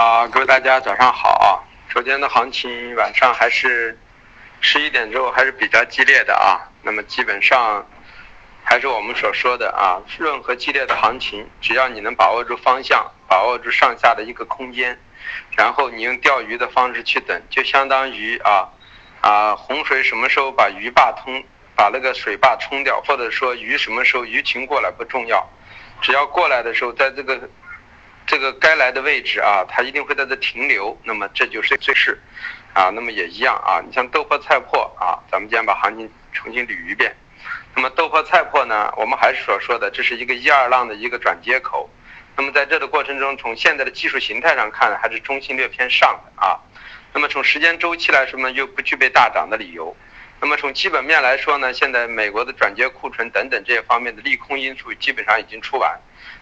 啊，各位大家早上好啊！昨天的行情晚上还是十一点之后还是比较激烈的啊。那么基本上还是我们所说的啊，任何激烈的行情，只要你能把握住方向，把握住上下的一个空间，然后你用钓鱼的方式去等，就相当于啊啊洪水什么时候把鱼坝通，把那个水坝冲掉，或者说鱼什么时候鱼群过来不重要，只要过来的时候，在这个。这个该来的位置啊，它一定会在这停留，那么这就是最势，啊，那么也一样啊。你像豆粕菜粕啊，咱们今天把行情重新捋一遍。那么豆粕菜粕呢，我们还是所说的，这是一个一二浪的一个转接口。那么在这个过程中，从现在的技术形态上看，还是中性略偏上的啊。那么从时间周期来说呢，又不具备大涨的理由。那么从基本面来说呢，现在美国的转接库存等等这些方面的利空因素基本上已经出完。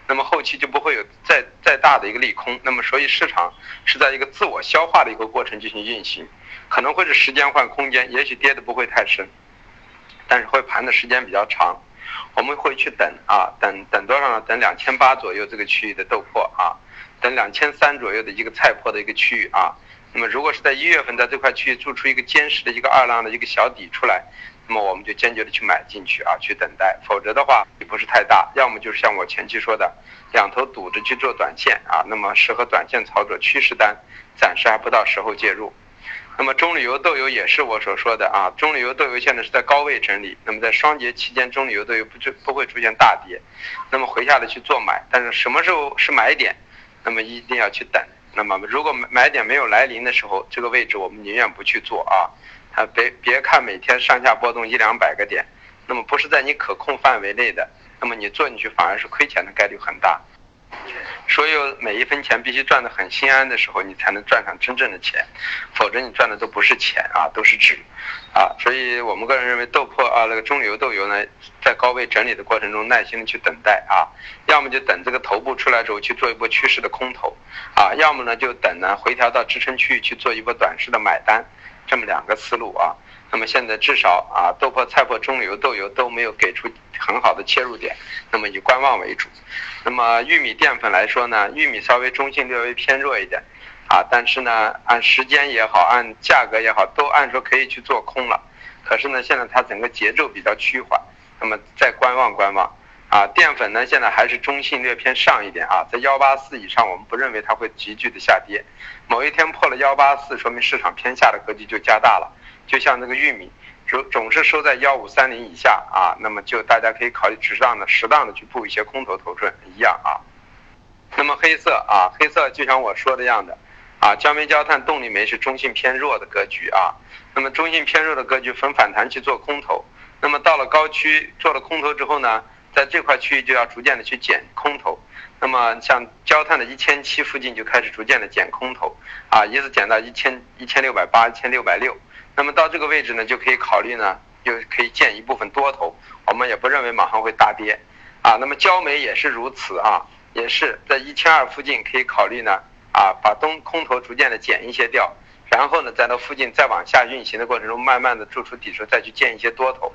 那么后期就不会有再再大的一个利空，那么所以市场是在一个自我消化的一个过程进行运行，可能会是时间换空间，也许跌的不会太深，但是会盘的时间比较长，我们会去等啊，等等多少呢？等两千八左右这个区域的豆粕啊，等两千三左右的一个菜粕的一个区域啊，那么如果是在一月份在这块区域做出一个坚实的一个二浪的一个小底出来。那么我们就坚决的去买进去啊，去等待，否则的话也不是太大，要么就是像我前期说的，两头堵着去做短线啊，那么适合短线操作趋势单，暂时还不到时候介入。那么中旅游豆油也是我所说的啊，中旅游豆油现在是在高位整理，那么在双节期间，中旅游豆油不就不会出现大跌，那么回下来去做买，但是什么时候是买点，那么一定要去等。那么如果买点没有来临的时候，这个位置我们宁愿不去做啊。啊，别别看每天上下波动一两百个点，那么不是在你可控范围内的，那么你做进去反而是亏钱的概率很大。所有每一分钱必须赚得很心安的时候，你才能赚上真正的钱，否则你赚的都不是钱啊，都是纸啊。所以我们个人认为豆粕啊，那个中油豆油呢，在高位整理的过程中，耐心的去等待啊，要么就等这个头部出来之后去做一波趋势的空头啊，要么呢就等呢回调到支撑区域去做一波短时的买单。这么两个思路啊，那么现在至少啊，豆粕、菜粕、中油、豆油都没有给出很好的切入点，那么以观望为主。那么玉米淀粉来说呢，玉米稍微中性略微偏弱一点啊，但是呢，按时间也好，按价格也好，都按说可以去做空了。可是呢，现在它整个节奏比较趋缓，那么再观望观望。啊，淀粉呢，现在还是中性略偏上一点啊，在幺八四以上，我们不认为它会急剧的下跌。某一天破了幺八四，说明市场偏下的格局就加大了。就像那个玉米，总总是收在幺五三零以下啊，那么就大家可以考虑适当的、适当的去布一些空头头寸一样啊。那么黑色啊，黑色就像我说的样的啊，焦煤焦炭动力煤是中性偏弱的格局啊。那么中性偏弱的格局逢反弹去做空头，那么到了高区做了空头之后呢？在这块区域就要逐渐的去减空头，那么像焦炭的一千七附近就开始逐渐的减空头，啊，一直减到一千一千六百八、一千六百六，那么到这个位置呢，就可以考虑呢，又可以建一部分多头，我们也不认为马上会大跌，啊，那么焦煤也是如此啊，也是在一千二附近可以考虑呢，啊，把东空头逐渐的减一些掉。然后呢，在那附近再往下运行的过程中，慢慢的做出底数，再去建一些多头，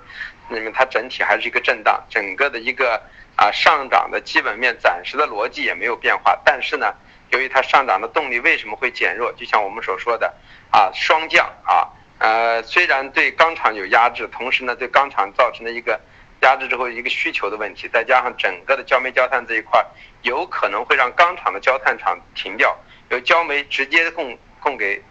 那么它整体还是一个震荡，整个的一个啊上涨的基本面暂时的逻辑也没有变化。但是呢，由于它上涨的动力为什么会减弱？就像我们所说的啊双降啊，呃虽然对钢厂有压制，同时呢对钢厂造成了一个压制之后一个需求的问题，再加上整个的焦煤焦炭这一块有可能会让钢厂的焦炭厂停掉，由焦煤直接供供给。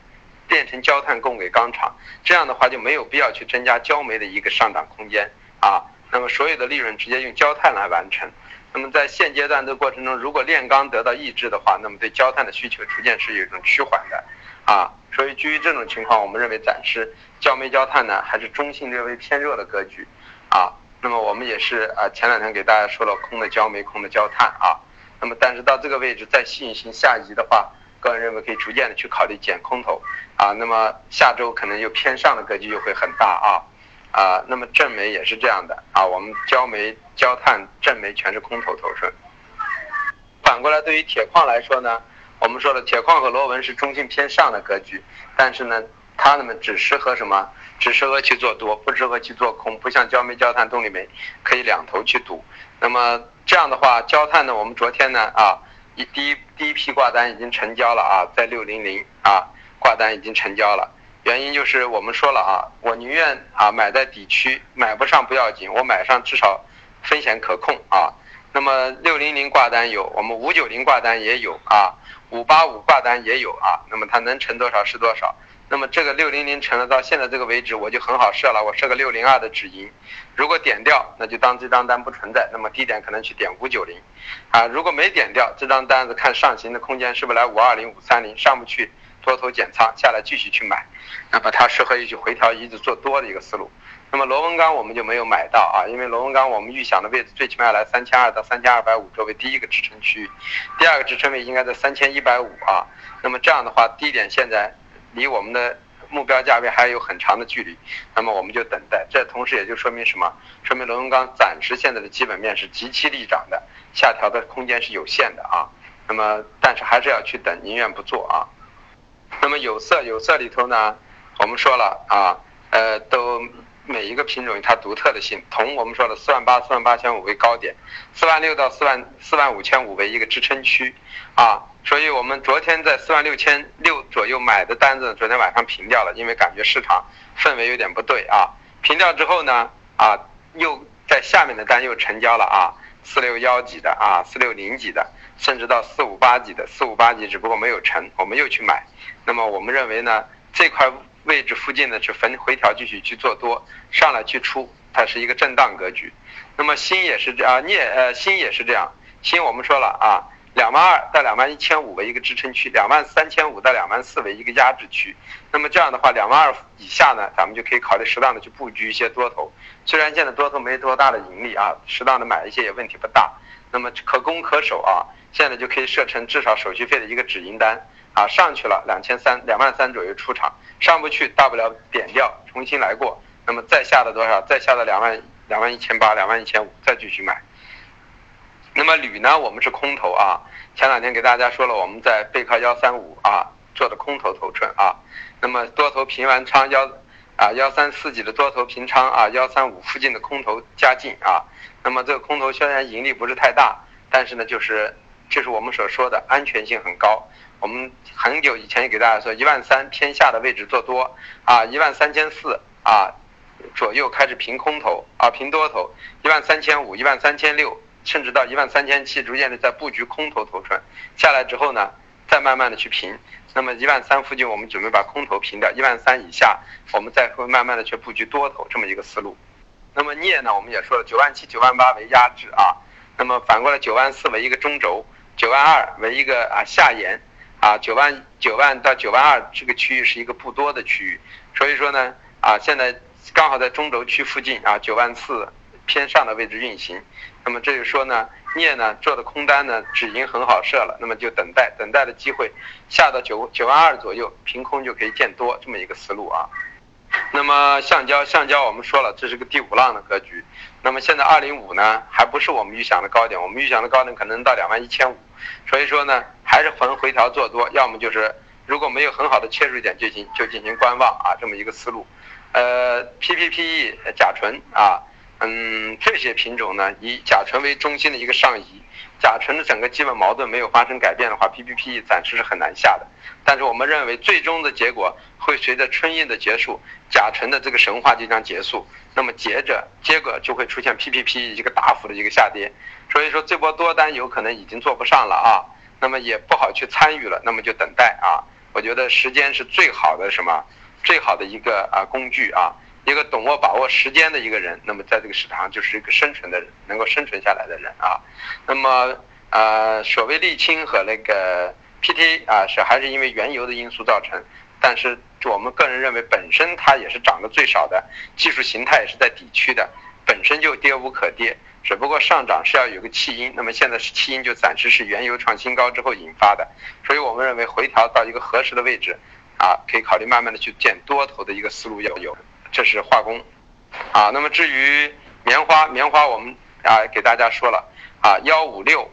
变成焦炭供给钢厂，这样的话就没有必要去增加焦煤的一个上涨空间啊。那么所有的利润直接用焦炭来完成。那么在现阶段的过程中，如果炼钢得到抑制的话，那么对焦炭的需求逐渐是有一种趋缓的啊。所以基于这种情况，我们认为暂时焦煤焦炭呢还是中性略微偏弱的格局啊。那么我们也是啊，前两天给大家说了空的焦煤，空的焦炭啊。那么但是到这个位置再进行下移的话。个人认为可以逐渐的去考虑减空头啊，那么下周可能又偏上的格局又会很大啊啊，那么正煤也是这样的啊，我们焦煤、焦炭、正煤全是空头头寸。反过来，对于铁矿来说呢，我们说了，铁矿和螺纹是中性偏上的格局，但是呢，它们只适合什么？只适合去做多，不适合去做空，不像焦煤、焦炭、动力煤可以两头去赌。那么这样的话，焦炭呢，我们昨天呢啊。一第一第一批挂单已经成交了啊，在六零零啊挂单已经成交了。原因就是我们说了啊，我宁愿啊买在底区，买不上不要紧，我买上至少风险可控啊。那么六零零挂单有，我们五九零挂单也有啊，五八五挂单也有啊。那么它能成多少是多少。那么这个六零零成了，到现在这个为止，我就很好设了，我设个六零二的止盈。如果点掉，那就当这张单不存在。那么低点可能去点五九零，啊，如果没点掉，这张单子看上行的空间是不是来五二零、五三零，上不去。多头减仓下来继续去买，那么它适合于去回调一直做多的一个思路。那么螺纹钢我们就没有买到啊，因为螺纹钢我们预想的位置最起码要来三千二到三千二百五作为第一个支撑区域，第二个支撑位应该在三千一百五啊。那么这样的话，低点现在离我们的目标价位还有很长的距离，那么我们就等待。这同时也就说明什么？说明螺纹钢暂时现在的基本面是极其利涨的，下调的空间是有限的啊。那么但是还是要去等，宁愿不做啊。那么有色有色里头呢，我们说了啊，呃，都每一个品种有它独特的性。铜我们说了四万八四万八千五为高点，四万六到四万四万五千五为一个支撑区，啊，所以我们昨天在四万六千六左右买的单子，昨天晚上平掉了，因为感觉市场氛围有点不对啊。平掉之后呢，啊，又在下面的单又成交了啊，四六幺几的啊，四六零几的，甚至到四五八几的，四五八几只不过没有成，我们又去买。那么我们认为呢，这块位置附近呢去分回调继续去做多，上来去出，它是一个震荡格局。那么锌也是这啊，镍呃锌也是这样，锌我们说了啊，两万二到两万一千五为一个支撑区，两万三千五到两万四为一个压制区。那么这样的话，两万二以下呢，咱们就可以考虑适当的去布局一些多头。虽然现在多头没多大的盈利啊，适当的买一些也问题不大。那么可攻可守啊，现在就可以设成至少手续费的一个止盈单。啊，上去了两千三两万三左右出场，上不去大不了点掉，重新来过。那么再下的多少？再下的两万两万一千八两万一千五，再继续买。那么铝呢？我们是空头啊。前两天给大家说了，我们在背靠幺三五啊做的空头头寸啊。那么多头平完仓幺啊幺三四几的多头平仓啊幺三五附近的空头加进啊。那么这个空头虽然盈利不是太大，但是呢就是就是我们所说的安全性很高。我们很久以前也给大家说，一万三偏下的位置做多啊，一万三千四啊左右开始平空头啊平多头，一万三千五、一万三千六，甚至到一万三千七，逐渐的在布局空头头寸下来之后呢，再慢慢的去平。那么一万三附近，我们准备把空头平掉，一万三以下，我们再会慢慢的去布局多头这么一个思路。那么镍呢，我们也说了，九万七、九万八为压制啊，那么反过来九万四为一个中轴，九万二为一个啊下沿。啊，九万九万到九万二这个区域是一个不多的区域，所以说呢，啊，现在刚好在中轴区附近啊，九万四偏上的位置运行，那么这就说呢，镍呢做的空单呢止盈很好设了，那么就等待等待的机会，下到九九万二左右，凭空就可以见多这么一个思路啊。那么橡胶橡胶我们说了，这是个第五浪的格局，那么现在二零五呢还不是我们预想的高点，我们预想的高点可能到两万一千五。所以说呢，还是逢回调做多，要么就是如果没有很好的切入点，就进就进行观望啊，这么一个思路。呃，PPPE 甲醇啊，嗯，这些品种呢，以甲醇为中心的一个上移，甲醇的整个基本矛盾没有发生改变的话，PPP 暂时是很难下的。但是我们认为最终的结果会随着春运的结束，甲醇的这个神话即将结束，那么接着接着就会出现 PPP 一个大幅的一个下跌。所以说这波多单有可能已经做不上了啊，那么也不好去参与了，那么就等待啊。我觉得时间是最好的什么，最好的一个啊工具啊，一个懂握把握时间的一个人，那么在这个市场上就是一个生存的人，能够生存下来的人啊。那么呃，所谓沥青和那个 PT 啊，是还是因为原油的因素造成，但是我们个人认为本身它也是涨得最少的，技术形态也是在底区的，本身就跌无可跌。只不过上涨是要有个弃因，那么现在是弃因就暂时是原油创新高之后引发的，所以我们认为回调到一个合适的位置，啊，可以考虑慢慢的去建多头的一个思路要有，这是化工，啊，那么至于棉花，棉花我们啊给大家说了，啊幺五六，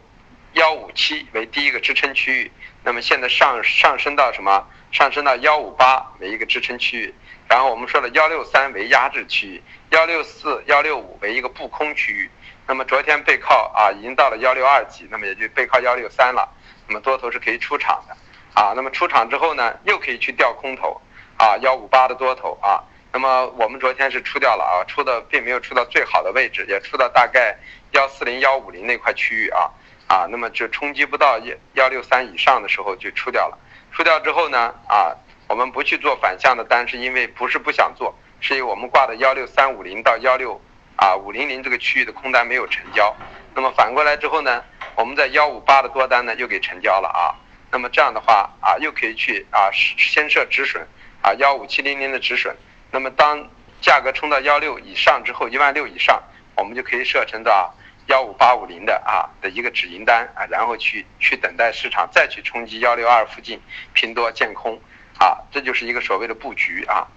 幺五七为第一个支撑区域，那么现在上上升到什么？上升到幺五八为一个支撑区域，然后我们说了幺六三为压制区域，幺六四、幺六五为一个布空区域。那么昨天背靠啊，已经到了幺六二几，那么也就背靠幺六三了。那么多头是可以出场的啊。那么出场之后呢，又可以去调空头啊，幺五八的多头啊。那么我们昨天是出掉了啊，出的并没有出到最好的位置，也出到大概幺四零幺五零那块区域啊啊。那么就冲击不到幺幺六三以上的时候就出掉了。出掉之后呢啊，我们不去做反向的单，是因为不是不想做。是因为我们挂的幺六三五零到幺六啊五零零这个区域的空单没有成交，那么反过来之后呢，我们在幺五八的多单呢又给成交了啊，那么这样的话啊又可以去啊先设止损啊幺五七零零的止损，那么当价格冲到幺六以上之后一万六以上，我们就可以设成到幺五八五零的啊的一个止盈单啊，然后去去等待市场再去冲击幺六二附近拼多见空啊，这就是一个所谓的布局啊。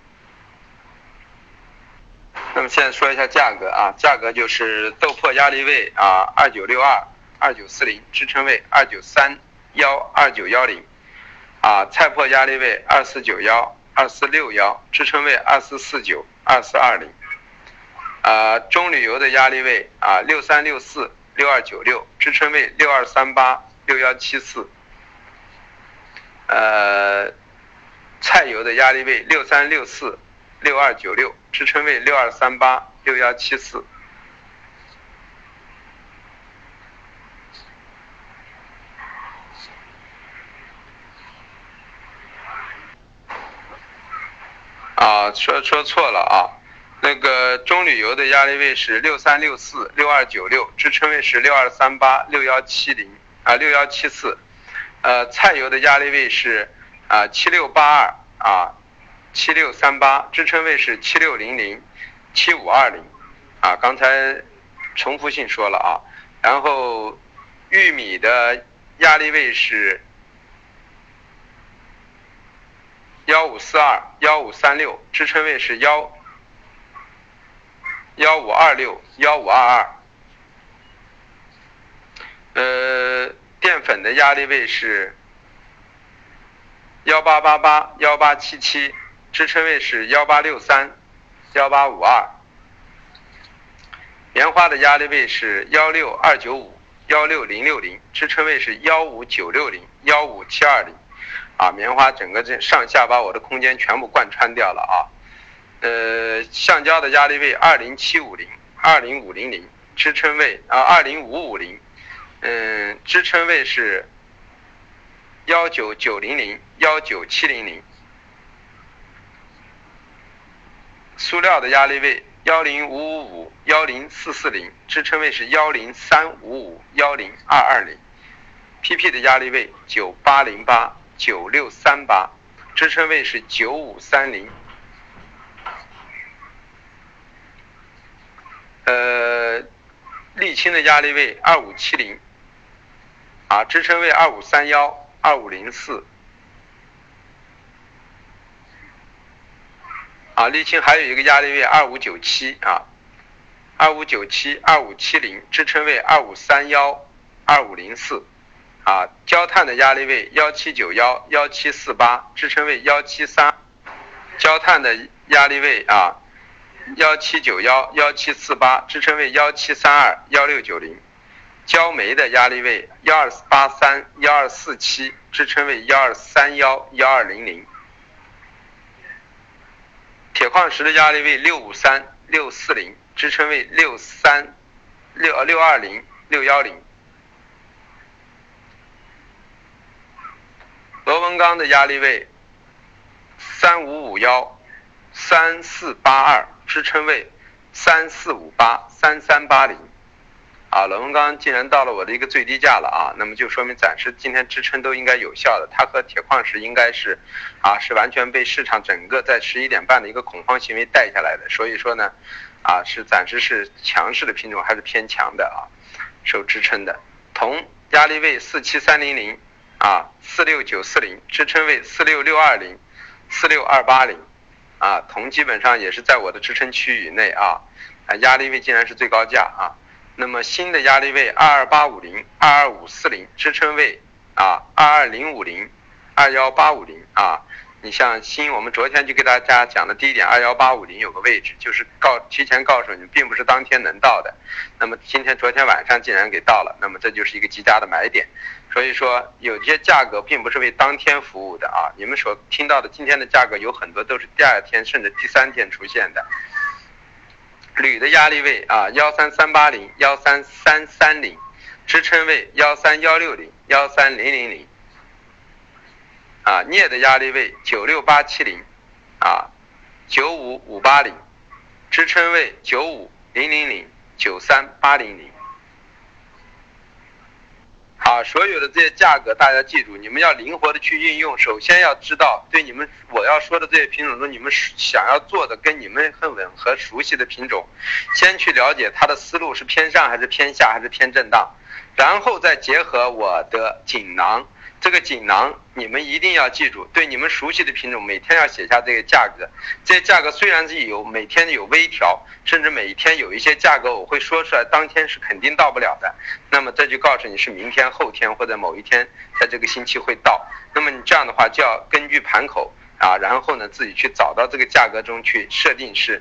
那么现在说一下价格啊，价格就是豆破压力位啊，二九六二、二九四零，支撑位二九三幺、二九幺零，啊，菜破压力位二四九幺、二四六幺，支撑位二四四九、二四二零，啊，中旅游的压力位啊，六三六四、六二九六，支撑位六二三八、六幺七四，呃，菜油的压力位六三六四。六二九六支撑位六二三八六幺七四，啊，说说错了啊，那个中旅游的压力位是六三六四六二九六，支撑位是六二三八六幺七零啊六幺七四，呃，菜油的压力位是啊七六八二啊。七六三八支撑位是七六零零，七五二零，啊，刚才重复性说了啊，然后玉米的压力位是幺五四二幺五三六，支撑位是幺幺五二六幺五二二，呃，淀粉的压力位是幺八八八幺八七七。支撑位是幺八六三，幺八五二。棉花的压力位是幺六二九五，幺六零六零。支撑位是幺五九六零，幺五七二零。啊，棉花整个这上下把我的空间全部贯穿掉了啊。呃，橡胶的压力位二零七五零，二零五零零。支撑位啊，二零五五零。嗯，支撑位是幺九九零零，幺九七零零。塑料的压力位幺零五五五幺零四四零，支撑位是幺零三五五幺零二二零。PP 的压力位九八零八九六三八，支撑位是九五三零。呃，沥青的压力位二五七零，啊，支撑位二五三幺二五零四。啊，沥青还有一个压力位二五九七啊，二五九七二五七零支撑位二五三幺二五零四，啊，焦炭的压力位幺七九幺幺七四八支撑位幺七三，焦炭的压力位啊幺七九幺幺七四八支撑位幺七三二幺六九零，焦煤的压力位幺二八三幺二四七支撑位幺二三幺幺二零零。铁矿石的压力位六五三六四零，支撑位六三六六二零六幺零。螺纹钢的压力位三五五幺三四八二，支撑位三四五八三三八零。啊，螺纹钢既然到了我的一个最低价了啊，那么就说明暂时今天支撑都应该有效的。它和铁矿石应该是，啊，是完全被市场整个在十一点半的一个恐慌行为带下来的。所以说呢，啊，是暂时是强势的品种还是偏强的啊，受支撑的。铜压力位四七三零零，啊，四六九四零，支撑位四六六二零，四六二八零，啊，铜基本上也是在我的支撑区域内啊，啊，压力位竟然是最高价啊。那么新的压力位二二八五零二二五四零支撑位啊二二零五零二幺八五零啊你像新，我们昨天就给大家讲的第一点，二幺八五零有个位置，就是告提前告诉你，并不是当天能到的。那么今天昨天晚上竟然给到了，那么这就是一个极佳的买点。所以说，有些价格并不是为当天服务的啊。你们所听到的今天的价格有很多都是第二天甚至第三天出现的。铝的压力位啊，幺三三八零、幺三三三零，支撑位幺三幺六零、幺三零零零。啊，镍的压力位九六八七零，啊，九五五八零，支撑位九五零零零九三八零零。啊，所有的这些价格大家记住，你们要灵活的去运用。首先要知道，对你们我要说的这些品种中，你们想要做的跟你们很吻合、熟悉的品种，先去了解它的思路是偏上还是偏下还是偏震荡，然后再结合我的锦囊。这个锦囊你们一定要记住，对你们熟悉的品种，每天要写下这个价格。这些价格虽然是有每天有微调，甚至每一天有一些价格我会说出来，当天是肯定到不了的。那么这就告诉你是明天、后天或者某一天，在这个星期会到。那么你这样的话就要根据盘口啊，然后呢自己去找到这个价格中去设定是。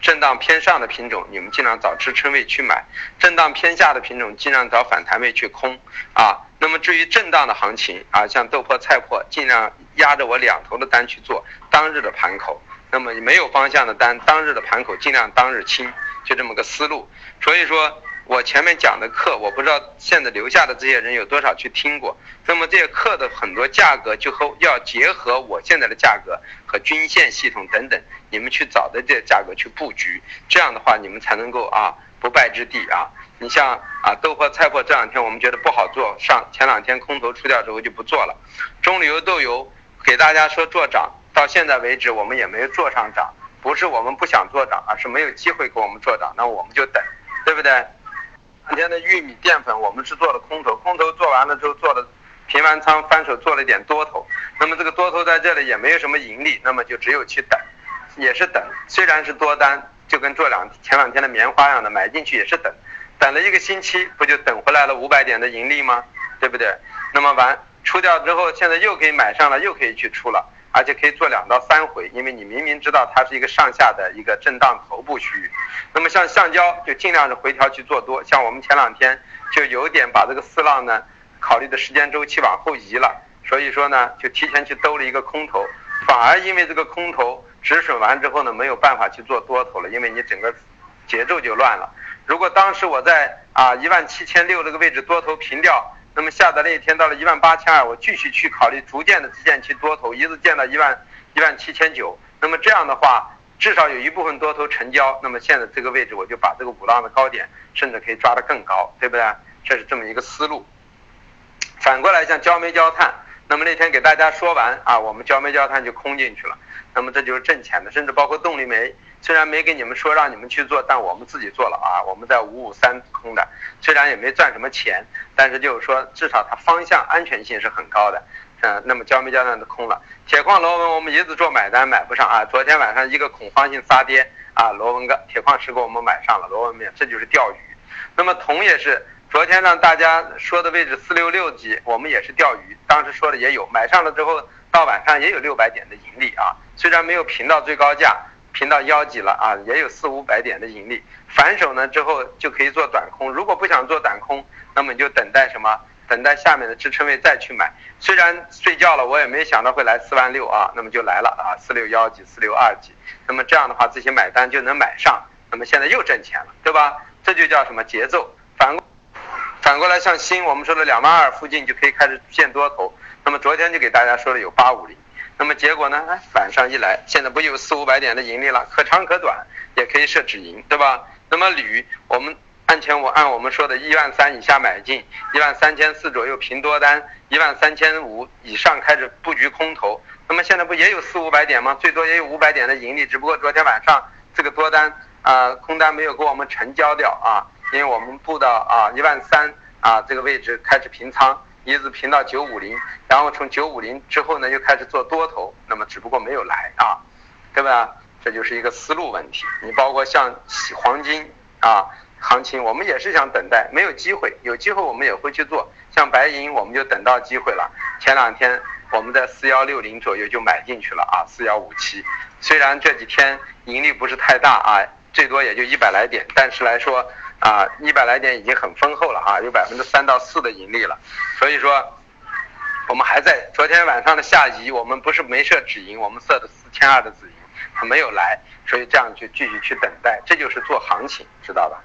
震荡偏上的品种，你们尽量找支撑位去买；震荡偏下的品种，尽量找反弹位去空。啊，那么至于震荡的行情啊，像豆粕、菜粕，尽量压着我两头的单去做当日的盘口。那么你没有方向的单，当日的盘口尽量当日清，就这么个思路。所以说。我前面讲的课，我不知道现在留下的这些人有多少去听过。那么这些课的很多价格就和要结合我现在的价格和均线系统等等，你们去找的这些价格去布局，这样的话你们才能够啊不败之地啊。你像啊豆粕、菜粕这两天我们觉得不好做，上前两天空头出掉之后就不做了。中旅游豆油给大家说做涨，到现在为止我们也没有做上涨，不是我们不想做涨，而是没有机会给我们做涨，那我们就等，对不对？今天的玉米淀粉，我们是做了空头，空头做完了之后做了平完仓，翻手做了一点多头。那么这个多头在这里也没有什么盈利，那么就只有去等，也是等。虽然是多单，就跟做两前两天的棉花一样的，买进去也是等，等了一个星期，不就等回来了五百点的盈利吗？对不对？那么完出掉之后，现在又可以买上了，又可以去出了。而且可以做两到三回，因为你明明知道它是一个上下的一个震荡头部区域。那么像橡胶就尽量是回调去做多，像我们前两天就有点把这个四浪呢考虑的时间周期往后移了，所以说呢就提前去兜了一个空头，反而因为这个空头止损完之后呢没有办法去做多头了，因为你整个节奏就乱了。如果当时我在啊一万七千六这个位置多头平掉。那么下的那一天到了一万八千二，我继续去考虑逐渐的建起多头，一直建到一万一万七千九。那么这样的话，至少有一部分多头成交。那么现在这个位置，我就把这个五浪的高点，甚至可以抓得更高，对不对？这是这么一个思路。反过来像焦煤焦炭，那么那天给大家说完啊，我们焦煤焦炭就空进去了。那么这就是挣钱的，甚至包括动力煤。虽然没给你们说让你们去做，但我们自己做了啊！我们在五五三空的，虽然也没赚什么钱，但是就是说至少它方向安全性是很高的。嗯，那么焦煤焦炭都空了，铁矿螺纹我们一直做买单买不上啊！昨天晚上一个恐慌性杀跌啊，螺纹钢、铁矿石给我们买上了螺纹面，这就是钓鱼。那么铜也是，昨天让大家说的位置四六六级，我们也是钓鱼，当时说的也有买上了之后，到晚上也有六百点的盈利啊，虽然没有平到最高价。平到腰级了啊，也有四五百点的盈利。反手呢之后就可以做短空，如果不想做短空，那么你就等待什么？等待下面的支撑位再去买。虽然睡觉了，我也没想到会来四万六啊，那么就来了啊，四六幺级、四六二级。那么这样的话，自己买单就能买上，那么现在又挣钱了，对吧？这就叫什么节奏？反过来，像新我们说的两万二附近就可以开始建多头。那么昨天就给大家说了有八五零。那么结果呢？哎，晚上一来，现在不有四五百点的盈利了？可长可短，也可以设止盈，对吧？那么铝，我们按前我按我们说的一万三以下买进，一万三千四左右平多单，一万三千五以上开始布局空头。那么现在不也有四五百点吗？最多也有五百点的盈利，只不过昨天晚上这个多单啊空单没有给我们成交掉啊，因为我们布到啊一万三啊这个位置开始平仓。一直平到九五零，然后从九五零之后呢，又开始做多头，那么只不过没有来啊，对吧？这就是一个思路问题。你包括像黄金啊行情，我们也是想等待，没有机会，有机会我们也会去做。像白银，我们就等到机会了。前两天我们在四幺六零左右就买进去了啊，四幺五七。虽然这几天盈利不是太大啊，最多也就一百来点，但是来说啊，一百来点已经很丰厚了啊，有百分之三到四的盈利了。所以说，我们还在昨天晚上的下移，我们不是没设止盈，我们设的四千二的止盈，它没有来，所以这样就继续去等待，这就是做行情，知道吧？